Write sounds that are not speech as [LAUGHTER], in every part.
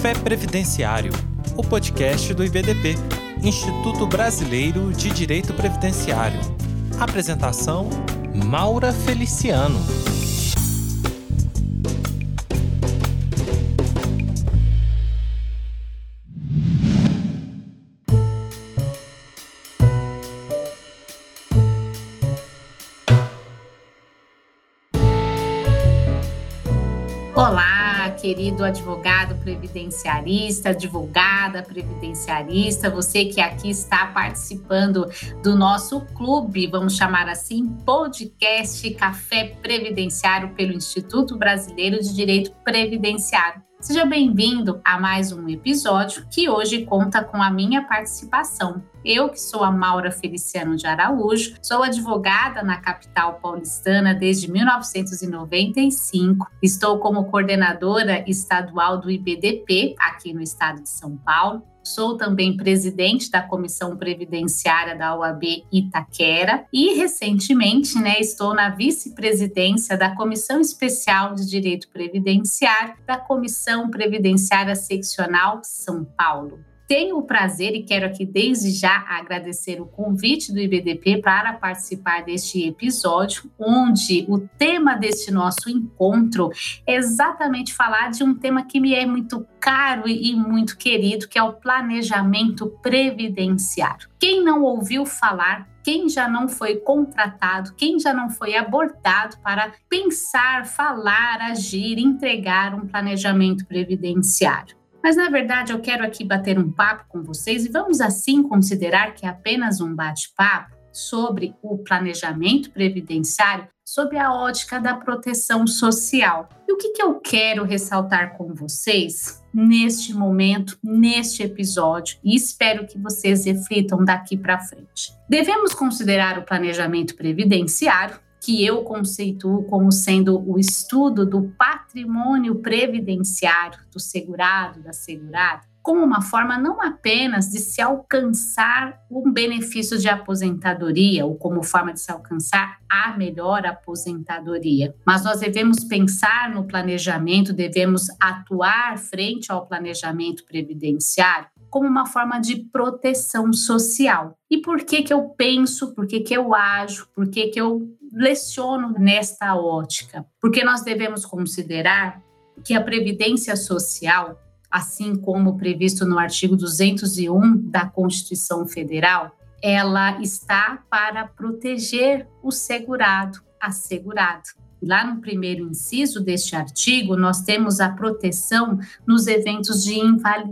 Café Previdenciário, o podcast do IBDP, Instituto Brasileiro de Direito Previdenciário. Apresentação: Maura Feliciano. Querido advogado previdenciarista, advogada previdenciarista, você que aqui está participando do nosso clube, vamos chamar assim, podcast Café Previdenciário pelo Instituto Brasileiro de Direito Previdenciário. Seja bem-vindo a mais um episódio que hoje conta com a minha participação. Eu, que sou a Maura Feliciano de Araújo, sou advogada na capital paulistana desde 1995. Estou como coordenadora estadual do IBDP aqui no estado de São Paulo Sou também presidente da Comissão Previdenciária da OAB Itaquera e, recentemente, né, estou na vice-presidência da Comissão Especial de Direito Previdenciário da Comissão Previdenciária Seccional São Paulo. Tenho o prazer e quero aqui desde já agradecer o convite do IBDP para participar deste episódio, onde o tema deste nosso encontro é exatamente falar de um tema que me é muito caro e muito querido, que é o planejamento previdenciário. Quem não ouviu falar quem já não foi contratado, quem já não foi abordado para pensar, falar, agir, entregar um planejamento previdenciário. Mas na verdade eu quero aqui bater um papo com vocês e vamos assim considerar que é apenas um bate-papo sobre o planejamento previdenciário, sobre a ótica da proteção social. E o que, que eu quero ressaltar com vocês neste momento, neste episódio, e espero que vocês reflitam daqui para frente. Devemos considerar o planejamento previdenciário que eu conceituo como sendo o estudo do patrimônio previdenciário do segurado, da segurada, como uma forma não apenas de se alcançar um benefício de aposentadoria ou como forma de se alcançar a melhor aposentadoria, mas nós devemos pensar no planejamento, devemos atuar frente ao planejamento previdenciário como uma forma de proteção social. E por que que eu penso, por que que eu ajo, por que que eu leciono nesta ótica? Porque nós devemos considerar que a previdência social, assim como previsto no artigo 201 da Constituição Federal, ela está para proteger o segurado, assegurado. Lá no primeiro inciso deste artigo, nós temos a proteção nos eventos de,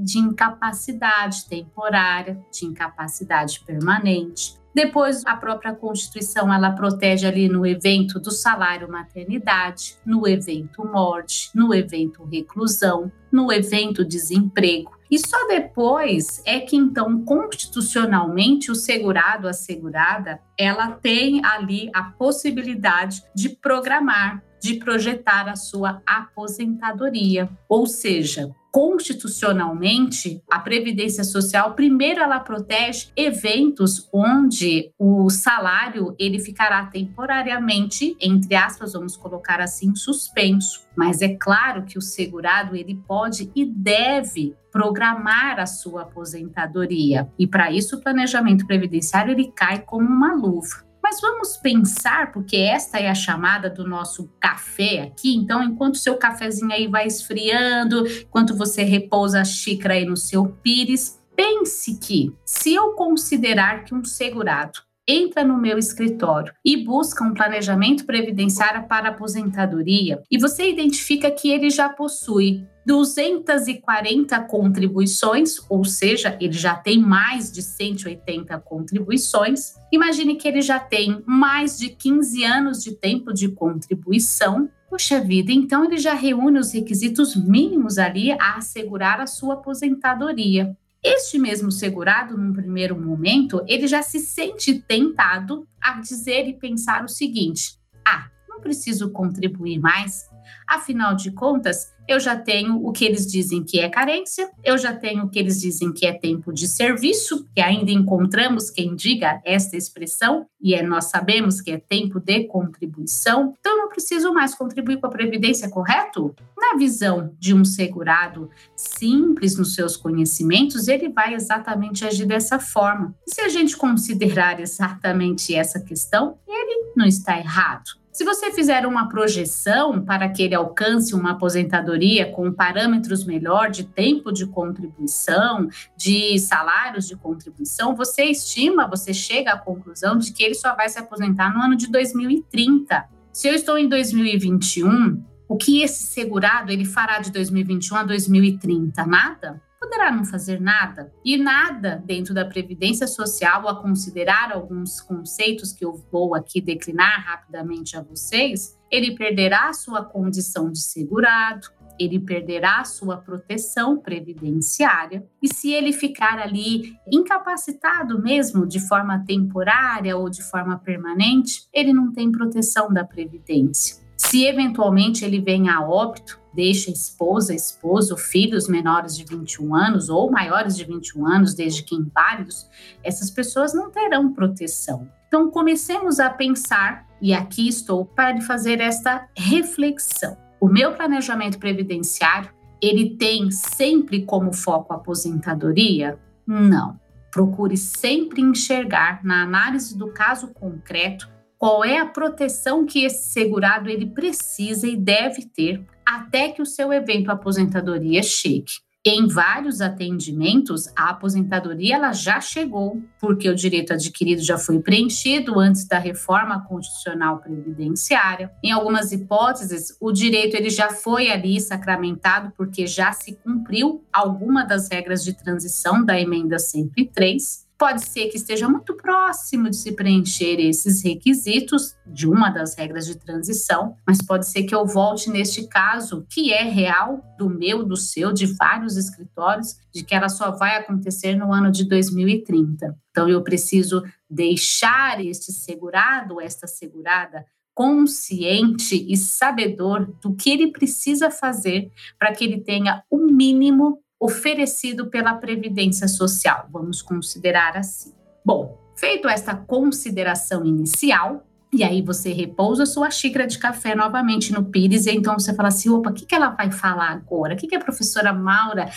de incapacidade temporária, de incapacidade permanente, depois, a própria Constituição ela protege ali no evento do salário maternidade, no evento morte, no evento reclusão, no evento desemprego. E só depois é que então constitucionalmente o segurado, a segurada, ela tem ali a possibilidade de programar, de projetar a sua aposentadoria. Ou seja, constitucionalmente, a previdência social, primeiro ela protege eventos onde o salário ele ficará temporariamente, entre aspas, vamos colocar assim, suspenso. Mas é claro que o segurado ele pode e deve programar a sua aposentadoria. E para isso o planejamento previdenciário ele cai como uma luva. Mas vamos pensar, porque esta é a chamada do nosso café aqui. Então, enquanto seu cafezinho aí vai esfriando, enquanto você repousa a xícara aí no seu pires, pense que se eu considerar que um segurado entra no meu escritório e busca um planejamento previdenciário para aposentadoria e você identifica que ele já possui 240 contribuições, ou seja, ele já tem mais de 180 contribuições. Imagine que ele já tem mais de 15 anos de tempo de contribuição. Poxa vida, então ele já reúne os requisitos mínimos ali a assegurar a sua aposentadoria. Este mesmo segurado, num primeiro momento, ele já se sente tentado a dizer e pensar o seguinte: ah, não preciso contribuir mais, afinal de contas, eu já tenho o que eles dizem que é carência, eu já tenho o que eles dizem que é tempo de serviço, que ainda encontramos quem diga esta expressão, e é, nós sabemos que é tempo de contribuição. Então, eu não preciso mais contribuir com a Previdência, correto? Na visão de um segurado simples nos seus conhecimentos, ele vai exatamente agir dessa forma. E se a gente considerar exatamente essa questão, ele não está errado. Se você fizer uma projeção para que ele alcance uma aposentadoria com parâmetros melhor de tempo de contribuição, de salários de contribuição, você estima, você chega à conclusão de que ele só vai se aposentar no ano de 2030. Se eu estou em 2021, o que esse segurado ele fará de 2021 a 2030? Nada? poderá não fazer nada e nada dentro da previdência social a considerar alguns conceitos que eu vou aqui declinar rapidamente a vocês, ele perderá sua condição de segurado, ele perderá sua proteção previdenciária e se ele ficar ali incapacitado mesmo de forma temporária ou de forma permanente, ele não tem proteção da previdência. Se eventualmente ele vem a óbito, deixa esposa, esposo, filhos menores de 21 anos ou maiores de 21 anos, desde que inválidos, essas pessoas não terão proteção. Então comecemos a pensar, e aqui estou para fazer esta reflexão. O meu planejamento previdenciário, ele tem sempre como foco a aposentadoria? Não. Procure sempre enxergar na análise do caso concreto qual é a proteção que esse segurado ele precisa e deve ter até que o seu evento aposentadoria chegue. Em vários atendimentos, a aposentadoria ela já chegou, porque o direito adquirido já foi preenchido antes da reforma constitucional previdenciária. Em algumas hipóteses, o direito ele já foi ali sacramentado porque já se cumpriu alguma das regras de transição da emenda 103. Pode ser que esteja muito próximo de se preencher esses requisitos de uma das regras de transição, mas pode ser que eu volte neste caso, que é real, do meu, do seu, de vários escritórios, de que ela só vai acontecer no ano de 2030. Então, eu preciso deixar este segurado, esta segurada, consciente e sabedor do que ele precisa fazer para que ele tenha o mínimo oferecido pela Previdência Social, vamos considerar assim. Bom, feito esta consideração inicial, e aí você repousa sua xícara de café novamente no Pires, e então você fala assim: opa, o que, que ela vai falar agora? O que, que a professora Maura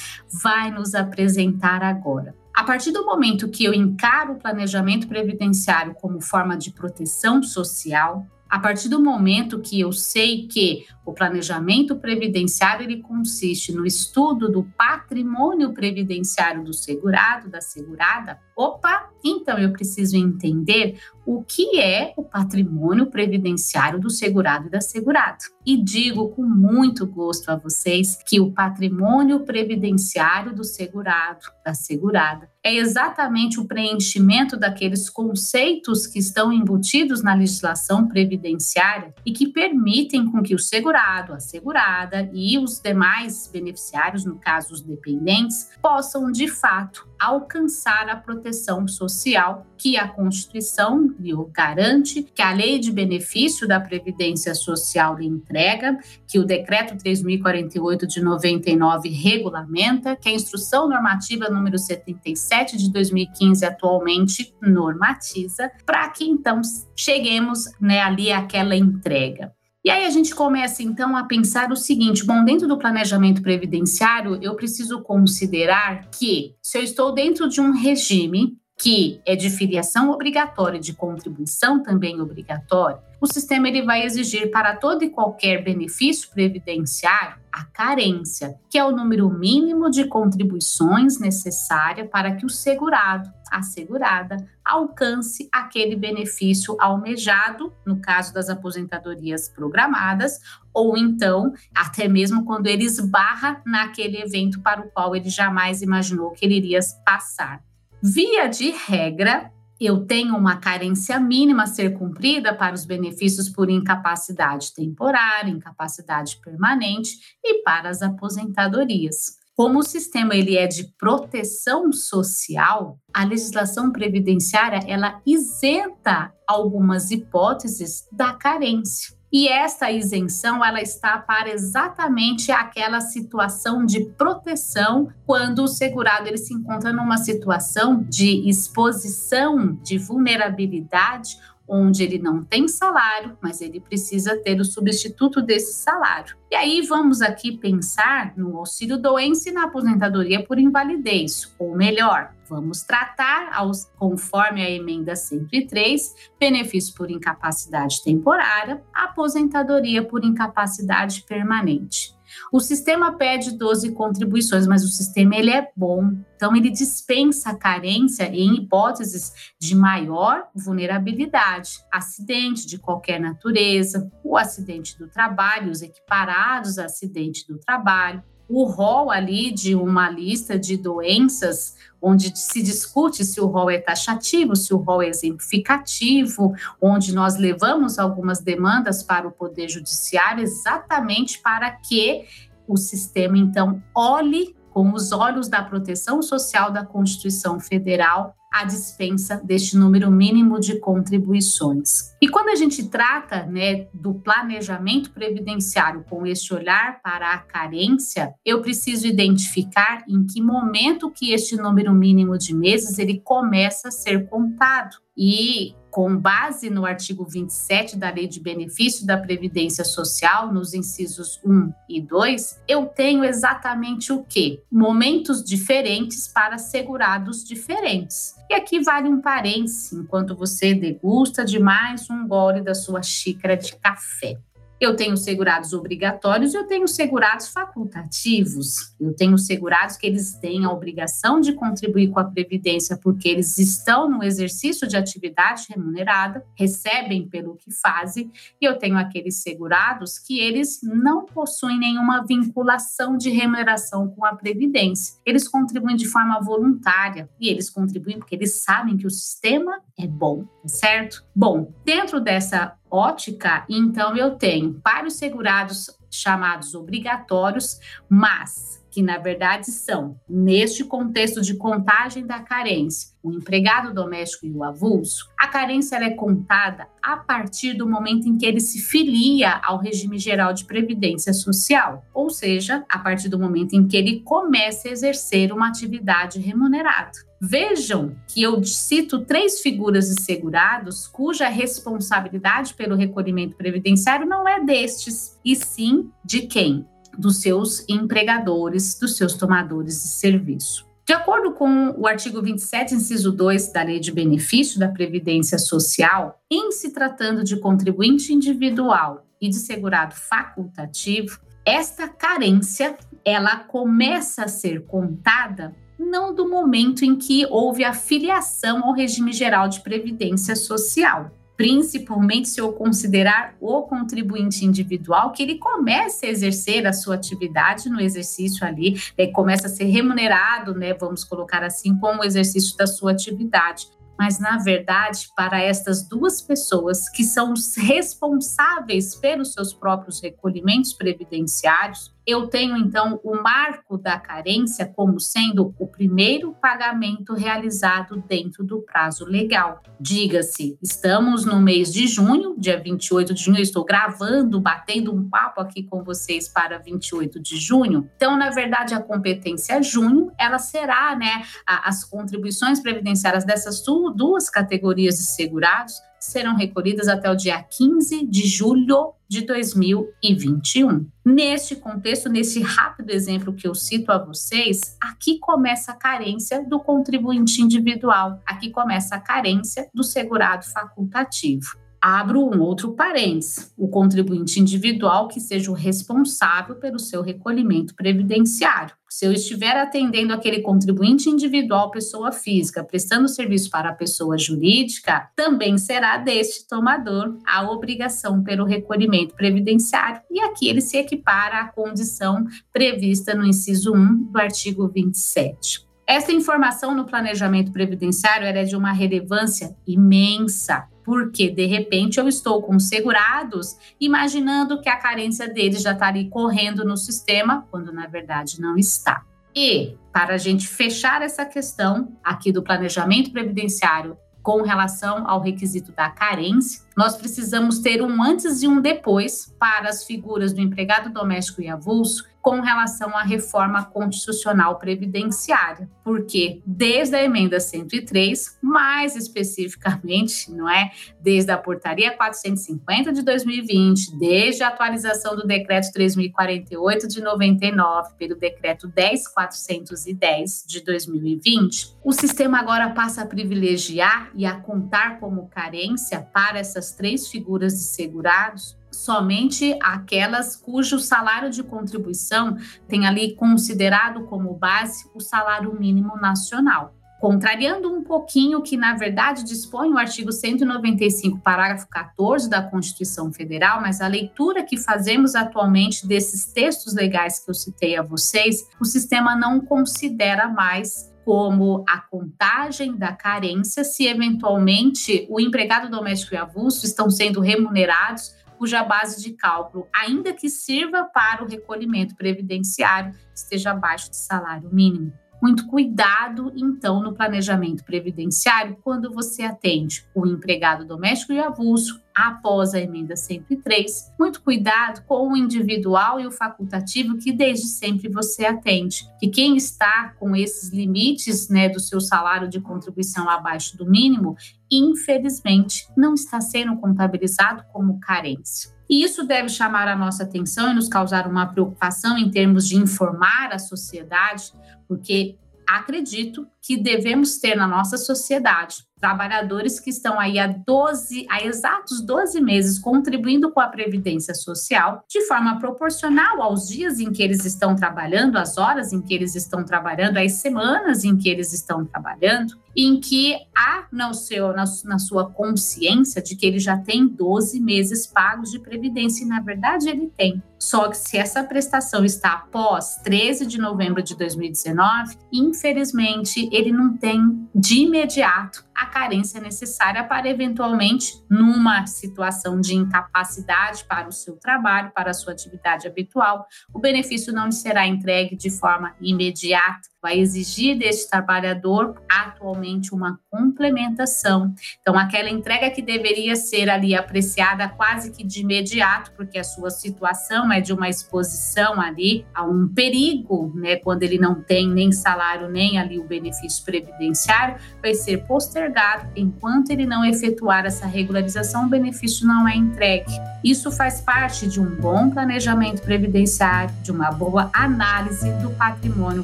vai nos apresentar agora? A partir do momento que eu encaro o planejamento previdenciário como forma de proteção social, a partir do momento que eu sei que o planejamento previdenciário ele consiste no estudo do patrimônio previdenciário do segurado, da segurada, opa, então eu preciso entender o que é o patrimônio previdenciário do segurado e da segurada. E digo com muito gosto a vocês que o patrimônio previdenciário do segurado, da segurada, é exatamente o preenchimento daqueles conceitos que estão embutidos na legislação previdenciária e que permitem com que o segurado, a segurada e os demais beneficiários, no caso os dependentes, possam de fato alcançar a proteção social que a Constituição lhe garante, que a Lei de Benefício da Previdência Social lhe entrega, que o Decreto 3048 de 99 regulamenta, que a Instrução Normativa número 77 de 2015 atualmente normatiza, para que então cheguemos né, ali àquela entrega. E aí a gente começa então a pensar o seguinte: bom, dentro do planejamento previdenciário, eu preciso considerar que se eu estou dentro de um regime que é de filiação obrigatória, de contribuição também obrigatória, o sistema ele vai exigir para todo e qualquer benefício previdenciário a carência, que é o número mínimo de contribuições necessária para que o segurado, a segurada, alcance aquele benefício almejado, no caso das aposentadorias programadas, ou então até mesmo quando ele esbarra naquele evento para o qual ele jamais imaginou que ele iria passar. Via de regra, eu tenho uma carência mínima a ser cumprida para os benefícios por incapacidade temporária, incapacidade permanente e para as aposentadorias. Como o sistema ele é de proteção social, a legislação previdenciária ela isenta algumas hipóteses da carência. E esta isenção ela está para exatamente aquela situação de proteção quando o segurado ele se encontra numa situação de exposição, de vulnerabilidade onde ele não tem salário, mas ele precisa ter o substituto desse salário. E aí vamos aqui pensar no auxílio doença e na aposentadoria por invalidez, ou melhor, vamos tratar, aos, conforme a emenda 103, benefício por incapacidade temporária, aposentadoria por incapacidade permanente. O sistema pede 12 contribuições, mas o sistema ele é bom. Então ele dispensa carência em hipóteses de maior vulnerabilidade, acidente de qualquer natureza, o acidente do trabalho, os equiparados a acidente do trabalho, o rol ali de uma lista de doenças, onde se discute se o rol é taxativo, se o rol é exemplificativo, onde nós levamos algumas demandas para o Poder Judiciário exatamente para que o sistema, então, olhe com os olhos da proteção social da Constituição Federal a dispensa deste número mínimo de contribuições. E quando a gente trata né, do planejamento previdenciário com este olhar para a carência, eu preciso identificar em que momento que este número mínimo de meses ele começa a ser contado. E com base no artigo 27 da Lei de Benefício da Previdência Social, nos incisos 1 e 2, eu tenho exatamente o quê? Momentos diferentes para segurados diferentes. E aqui vale um parêntese, enquanto você degusta de mais um gole da sua xícara de café. Eu tenho segurados obrigatórios eu tenho segurados facultativos. Eu tenho segurados que eles têm a obrigação de contribuir com a previdência porque eles estão no exercício de atividade remunerada, recebem pelo que fazem, e eu tenho aqueles segurados que eles não possuem nenhuma vinculação de remuneração com a previdência. Eles contribuem de forma voluntária e eles contribuem porque eles sabem que o sistema é bom, certo? Bom, dentro dessa ótica, então eu tenho para os segurados chamados obrigatórios, mas que na verdade são, neste contexto de contagem da carência, o empregado doméstico e o avulso, a carência é contada a partir do momento em que ele se filia ao regime geral de previdência social, ou seja, a partir do momento em que ele começa a exercer uma atividade remunerada. Vejam que eu cito três figuras de segurados cuja responsabilidade pelo recolhimento previdenciário não é destes, e sim de quem? Dos seus empregadores, dos seus tomadores de serviço. De acordo com o artigo 27, inciso 2 da Lei de Benefício da Previdência Social, em se tratando de contribuinte individual e de segurado facultativo, esta carência ela começa a ser contada não do momento em que houve a filiação ao regime geral de previdência social, principalmente se eu considerar o contribuinte individual que ele comece a exercer a sua atividade no exercício ali, é, começa a ser remunerado, né, vamos colocar assim, com o exercício da sua atividade. Mas na verdade, para estas duas pessoas que são responsáveis pelos seus próprios recolhimentos previdenciários, eu tenho então o marco da carência como sendo o primeiro pagamento realizado dentro do prazo legal. Diga-se, estamos no mês de junho, dia 28 de junho, eu estou gravando, batendo um papo aqui com vocês para 28 de junho. Então, na verdade, a competência junho, ela será, né, as contribuições previdenciárias dessas duas categorias de segurados serão recolhidas até o dia 15 de julho de 2021. Neste contexto, nesse rápido exemplo que eu cito a vocês, aqui começa a carência do contribuinte individual, aqui começa a carência do segurado facultativo. Abro um outro parênteses: o contribuinte individual que seja o responsável pelo seu recolhimento previdenciário. Se eu estiver atendendo aquele contribuinte individual, pessoa física, prestando serviço para a pessoa jurídica, também será deste tomador a obrigação pelo recolhimento previdenciário. E aqui ele se equipara à condição prevista no inciso 1 do artigo 27. Essa informação no planejamento previdenciário é de uma relevância imensa, porque de repente eu estou com segurados imaginando que a carência deles já está ali correndo no sistema, quando na verdade não está. E para a gente fechar essa questão aqui do planejamento previdenciário com relação ao requisito da carência, nós precisamos ter um antes e um depois para as figuras do empregado doméstico e avulso com relação à reforma constitucional previdenciária, porque desde a emenda 103, mais especificamente, não é, desde a portaria 450 de 2020, desde a atualização do decreto 3048 de 99 pelo decreto 10410 de 2020, o sistema agora passa a privilegiar e a contar como carência para essas três figuras de segurados somente aquelas cujo salário de contribuição tem ali considerado como base o salário mínimo nacional. Contrariando um pouquinho o que, na verdade, dispõe o artigo 195, parágrafo 14 da Constituição Federal, mas a leitura que fazemos atualmente desses textos legais que eu citei a vocês, o sistema não considera mais como a contagem da carência se eventualmente o empregado doméstico e avulso estão sendo remunerados cuja base de cálculo, ainda que sirva para o recolhimento previdenciário, esteja abaixo de salário mínimo. Muito cuidado, então, no planejamento previdenciário quando você atende o empregado doméstico e avulso após a emenda 103. Muito cuidado com o individual e o facultativo que desde sempre você atende. Que quem está com esses limites né, do seu salário de contribuição abaixo do mínimo, infelizmente, não está sendo contabilizado como carência. E isso deve chamar a nossa atenção e nos causar uma preocupação em termos de informar a sociedade, porque acredito que devemos ter na nossa sociedade trabalhadores que estão aí há 12, há exatos 12 meses contribuindo com a previdência social de forma proporcional aos dias em que eles estão trabalhando, às horas em que eles estão trabalhando, às semanas em que eles estão trabalhando, em que há no seu, na, na sua consciência de que ele já tem 12 meses pagos de previdência e na verdade ele tem. Só que se essa prestação está após 13 de novembro de 2019, infelizmente ele não tem de imediato a carência necessária para eventualmente, numa situação de incapacidade para o seu trabalho, para a sua atividade habitual, o benefício não lhe será entregue de forma imediata vai exigir deste trabalhador atualmente uma complementação. Então, aquela entrega que deveria ser ali apreciada quase que de imediato, porque a sua situação é de uma exposição ali a um perigo, né, quando ele não tem nem salário nem ali o benefício previdenciário, vai ser postergado enquanto ele não efetuar essa regularização, o benefício não é entregue. Isso faz parte de um bom planejamento previdenciário, de uma boa análise do patrimônio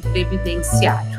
previdenciário.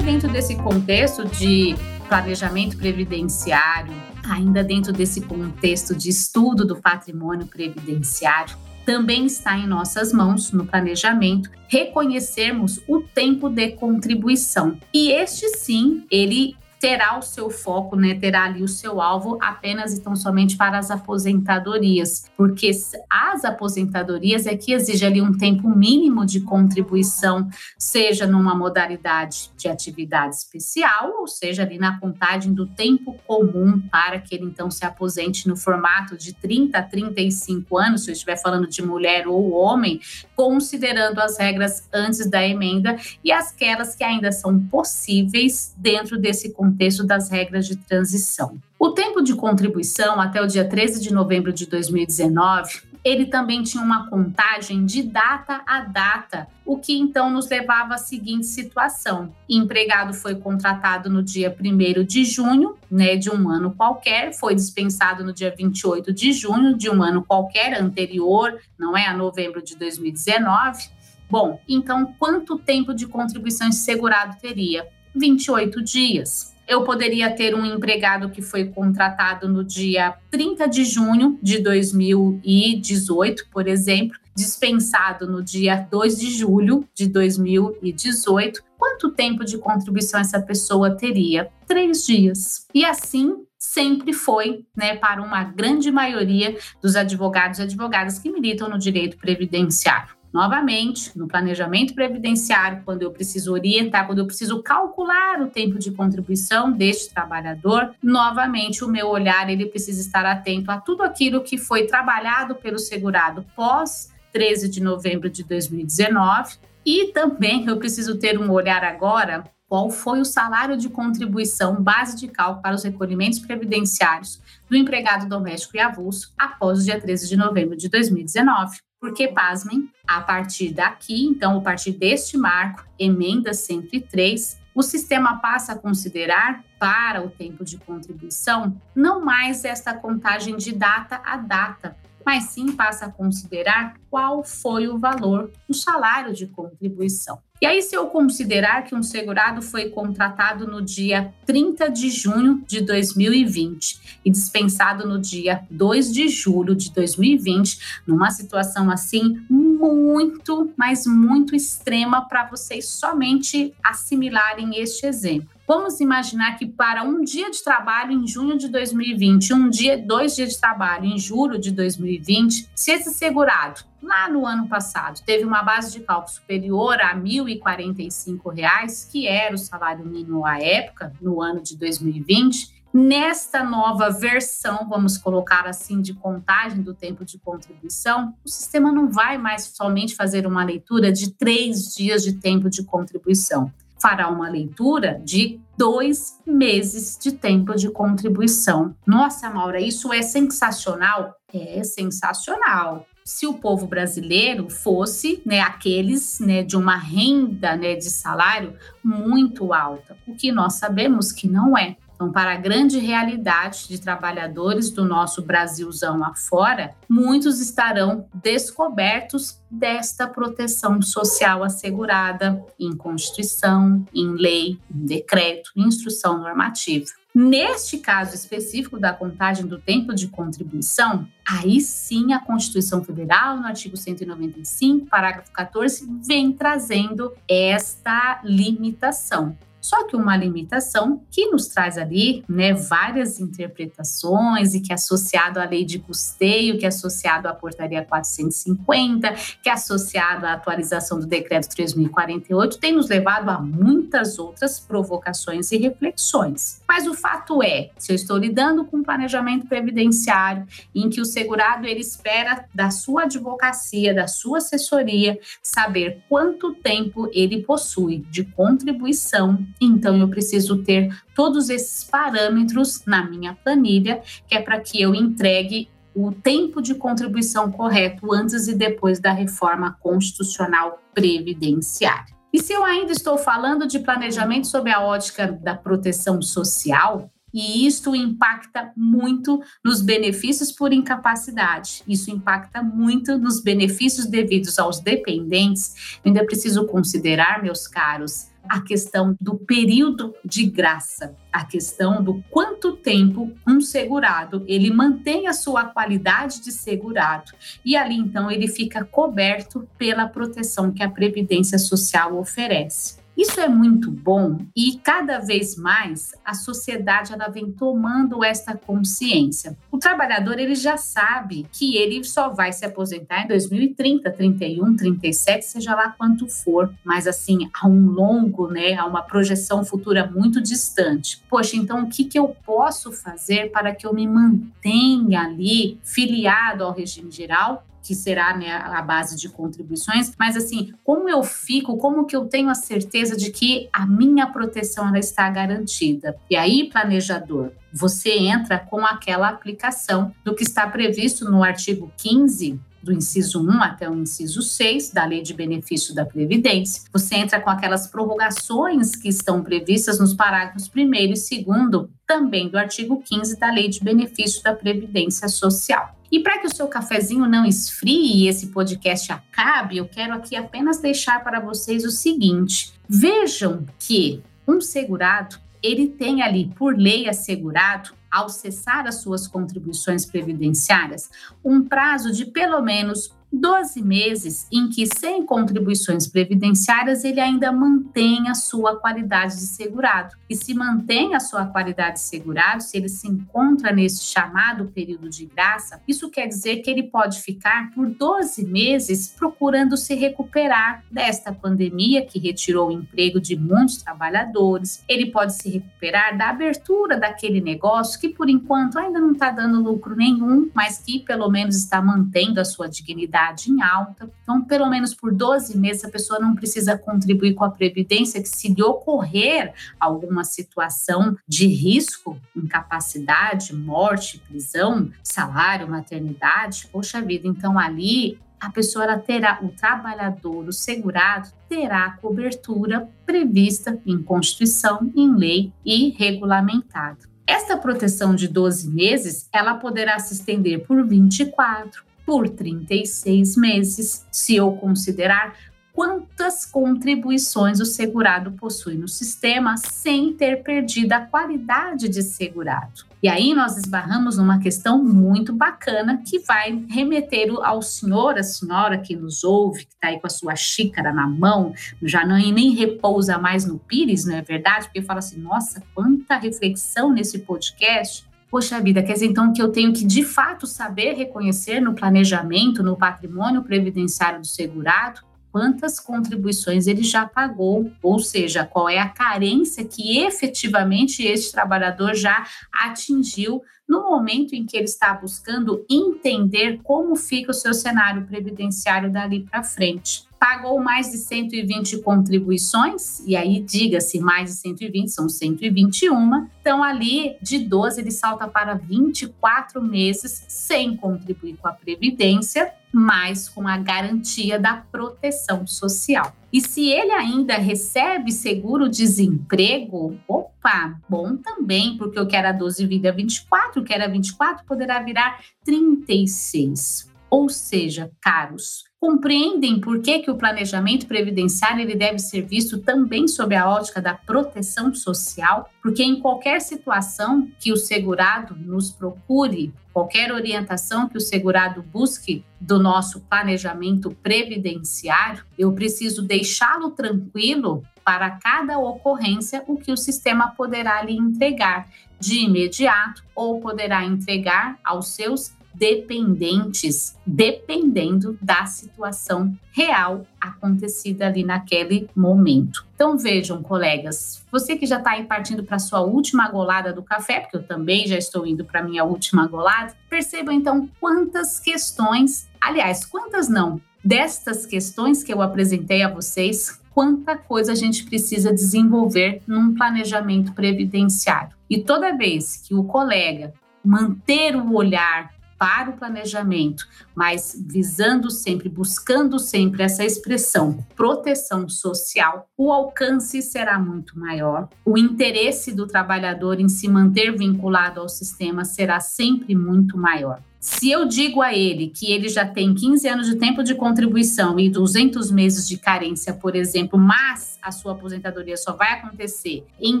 Dentro desse contexto de planejamento previdenciário, ainda dentro desse contexto de estudo do patrimônio previdenciário, também está em nossas mãos, no planejamento, reconhecermos o tempo de contribuição. E este sim, ele terá o seu foco, né, terá ali o seu alvo apenas e tão somente para as aposentadorias, porque as aposentadorias é que exige ali um tempo mínimo de contribuição, seja numa modalidade de atividade especial, ou seja, ali na contagem do tempo comum para que ele então se aposente no formato de 30 a 35 anos, se eu estiver falando de mulher ou homem, considerando as regras antes da emenda e aquelas que ainda são possíveis dentro desse contexto contexto das regras de transição. O tempo de contribuição até o dia 13 de novembro de 2019 ele também tinha uma contagem de data a data, o que então nos levava à seguinte situação: empregado foi contratado no dia 1 de junho, né, de um ano qualquer, foi dispensado no dia 28 de junho de um ano qualquer anterior, não é a novembro de 2019. Bom, então quanto tempo de contribuição de segurado teria? 28 dias eu poderia ter um empregado que foi contratado no dia 30 de junho de 2018, por exemplo, dispensado no dia 2 de julho de 2018. Quanto tempo de contribuição essa pessoa teria? Três dias. E assim sempre foi, né, para uma grande maioria dos advogados e advogadas que militam no direito previdenciário. Novamente, no planejamento previdenciário, quando eu preciso orientar, quando eu preciso calcular o tempo de contribuição deste trabalhador, novamente o meu olhar ele precisa estar atento a tudo aquilo que foi trabalhado pelo segurado pós 13 de novembro de 2019. E também eu preciso ter um olhar agora qual foi o salário de contribuição base de cálculo para os recolhimentos previdenciários do empregado doméstico e avulso após o dia 13 de novembro de 2019. Porque, pasmem, a partir daqui, então, a partir deste marco, emenda 103, o sistema passa a considerar para o tempo de contribuição não mais esta contagem de data a data, mas sim passa a considerar qual foi o valor do salário de contribuição. E aí, se eu considerar que um segurado foi contratado no dia 30 de junho de 2020 e dispensado no dia 2 de julho de 2020, numa situação assim muito, mas muito extrema para vocês somente assimilarem este exemplo. Vamos imaginar que para um dia de trabalho em junho de 2020, um dia, dois dias de trabalho em julho de 2020, se esse segurado lá no ano passado teve uma base de cálculo superior a R$ 1.045, que era o salário mínimo à época, no ano de 2020, Nesta nova versão, vamos colocar assim, de contagem do tempo de contribuição, o sistema não vai mais somente fazer uma leitura de três dias de tempo de contribuição fará uma leitura de dois meses de tempo de contribuição. Nossa, Maura, isso é sensacional? É sensacional. Se o povo brasileiro fosse né, aqueles né, de uma renda né, de salário muito alta, o que nós sabemos que não é. Para a grande realidade de trabalhadores do nosso Brasilzão afora, muitos estarão descobertos desta proteção social assegurada em Constituição, em lei, em decreto, em instrução normativa. Neste caso específico da contagem do tempo de contribuição, aí sim a Constituição Federal, no artigo 195, parágrafo 14, vem trazendo esta limitação. Só que uma limitação que nos traz ali né, várias interpretações e que é associado à lei de custeio, que é associado à portaria 450, que é associado à atualização do decreto 3048, tem nos levado a muitas outras provocações e reflexões. Mas o fato é, se eu estou lidando com um planejamento previdenciário em que o segurado ele espera da sua advocacia, da sua assessoria, saber quanto tempo ele possui de contribuição então, eu preciso ter todos esses parâmetros na minha planilha, que é para que eu entregue o tempo de contribuição correto antes e depois da reforma constitucional previdenciária. E se eu ainda estou falando de planejamento sob a ótica da proteção social, e isto impacta muito nos benefícios por incapacidade. Isso impacta muito nos benefícios devidos aos dependentes. Ainda preciso considerar, meus caros, a questão do período de graça, a questão do quanto tempo um segurado ele mantém a sua qualidade de segurado e ali então ele fica coberto pela proteção que a previdência social oferece. Isso é muito bom e cada vez mais a sociedade ela vem tomando esta consciência. O trabalhador ele já sabe que ele só vai se aposentar em 2030, 31, 37, seja lá quanto for, mas assim, há um longo, né, há uma projeção futura muito distante. Poxa, então o que que eu posso fazer para que eu me mantenha ali filiado ao regime geral que será né, a base de contribuições, mas assim, como eu fico, como que eu tenho a certeza de que a minha proteção ela está garantida? E aí, planejador, você entra com aquela aplicação do que está previsto no artigo 15 do inciso 1 até o inciso 6 da Lei de Benefício da Previdência. Você entra com aquelas prorrogações que estão previstas nos parágrafos 1 e 2 também do artigo 15 da Lei de Benefício da Previdência Social. E para que o seu cafezinho não esfrie e esse podcast acabe, eu quero aqui apenas deixar para vocês o seguinte: vejam que um segurado, ele tem ali por lei assegurado ao cessar as suas contribuições previdenciárias, um prazo de pelo menos 12 meses em que, sem contribuições previdenciárias, ele ainda mantém a sua qualidade de segurado. E se mantém a sua qualidade de segurado, se ele se encontra nesse chamado período de graça, isso quer dizer que ele pode ficar por 12 meses procurando se recuperar desta pandemia que retirou o emprego de muitos trabalhadores. Ele pode se recuperar da abertura daquele negócio que, por enquanto, ainda não está dando lucro nenhum, mas que pelo menos está mantendo a sua dignidade idade em alta. Então, pelo menos por 12 meses, a pessoa não precisa contribuir com a Previdência, que se lhe ocorrer alguma situação de risco, incapacidade, morte, prisão, salário, maternidade, poxa vida, então ali a pessoa terá, o trabalhador, o segurado, terá cobertura prevista em Constituição, em lei e regulamentada. Esta proteção de 12 meses, ela poderá se estender por 24, por 36 meses, se eu considerar quantas contribuições o segurado possui no sistema sem ter perdido a qualidade de segurado. E aí nós esbarramos numa questão muito bacana que vai remeter ao senhor, a senhora que nos ouve, que está aí com a sua xícara na mão, já não nem repousa mais no pires, não é verdade? Porque fala assim, nossa, quanta reflexão nesse podcast. Poxa vida, quer dizer então que eu tenho que de fato saber reconhecer no planejamento, no patrimônio previdenciário do segurado, quantas contribuições ele já pagou, ou seja, qual é a carência que efetivamente este trabalhador já atingiu no momento em que ele está buscando entender como fica o seu cenário previdenciário dali para frente. Pagou mais de 120 contribuições, e aí diga-se mais de 120, são 121. Então, ali de 12, ele salta para 24 meses sem contribuir com a Previdência, mas com a garantia da proteção social. E se ele ainda recebe seguro-desemprego, opa, bom também, porque o que era 12 vida 24, o que era 24 poderá virar 36. Ou seja, caros, compreendem por que, que o planejamento previdenciário ele deve ser visto também sob a ótica da proteção social, porque em qualquer situação que o segurado nos procure, qualquer orientação que o segurado busque do nosso planejamento previdenciário, eu preciso deixá-lo tranquilo para cada ocorrência o que o sistema poderá lhe entregar de imediato ou poderá entregar aos seus dependentes, dependendo da situação real acontecida ali naquele momento. Então vejam, colegas, você que já está aí partindo para sua última golada do café, porque eu também já estou indo para minha última golada, percebam então quantas questões, aliás, quantas não, destas questões que eu apresentei a vocês, quanta coisa a gente precisa desenvolver num planejamento previdenciário. E toda vez que o colega manter o olhar para o planejamento, mas visando sempre, buscando sempre essa expressão proteção social, o alcance será muito maior, o interesse do trabalhador em se manter vinculado ao sistema será sempre muito maior. Se eu digo a ele que ele já tem 15 anos de tempo de contribuição e 200 meses de carência, por exemplo, mas a sua aposentadoria só vai acontecer em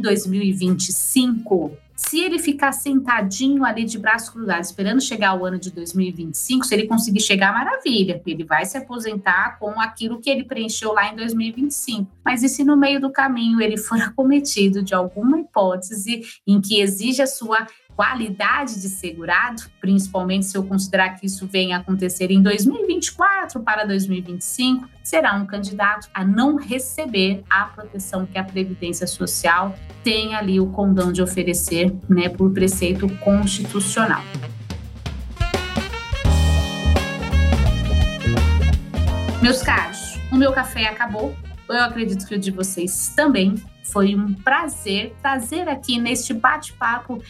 2025, se ele ficar sentadinho ali de braço cruzado, esperando chegar o ano de 2025, se ele conseguir chegar, maravilha, ele vai se aposentar com aquilo que ele preencheu lá em 2025. Mas e se no meio do caminho ele for [LAUGHS] acometido de alguma hipótese em que exija a sua qualidade de segurado, principalmente se eu considerar que isso venha acontecer em 2024 para 2025, será um candidato a não receber a proteção que a Previdência Social tem ali o condão de oferecer, né, por preceito constitucional. Meus caros, o meu café acabou. Eu acredito que o de vocês também. Foi um prazer trazer aqui neste bate-papo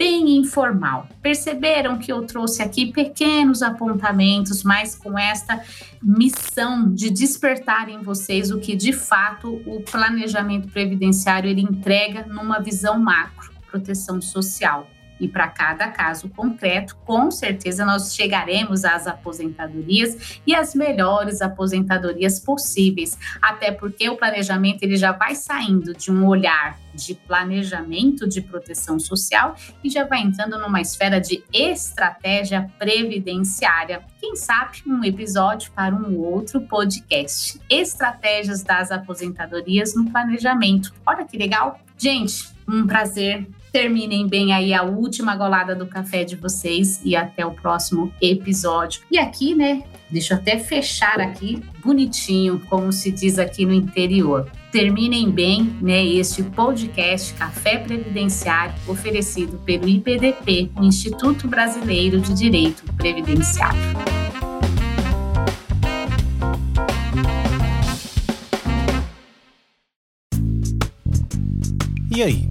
bem informal. Perceberam que eu trouxe aqui pequenos apontamentos, mas com esta missão de despertar em vocês o que de fato o planejamento previdenciário ele entrega numa visão macro, proteção social. E para cada caso concreto, com certeza nós chegaremos às aposentadorias e às melhores aposentadorias possíveis, até porque o planejamento ele já vai saindo de um olhar de planejamento de proteção social e já vai entrando numa esfera de estratégia previdenciária. Quem sabe um episódio para um outro podcast. Estratégias das aposentadorias no planejamento. Olha que legal! Gente, um prazer Terminem bem aí a última golada do café de vocês e até o próximo episódio. E aqui, né? Deixa eu até fechar aqui bonitinho, como se diz aqui no interior. Terminem bem né, este podcast Café Previdenciário, oferecido pelo IPDP, o Instituto Brasileiro de Direito Previdenciário. E aí?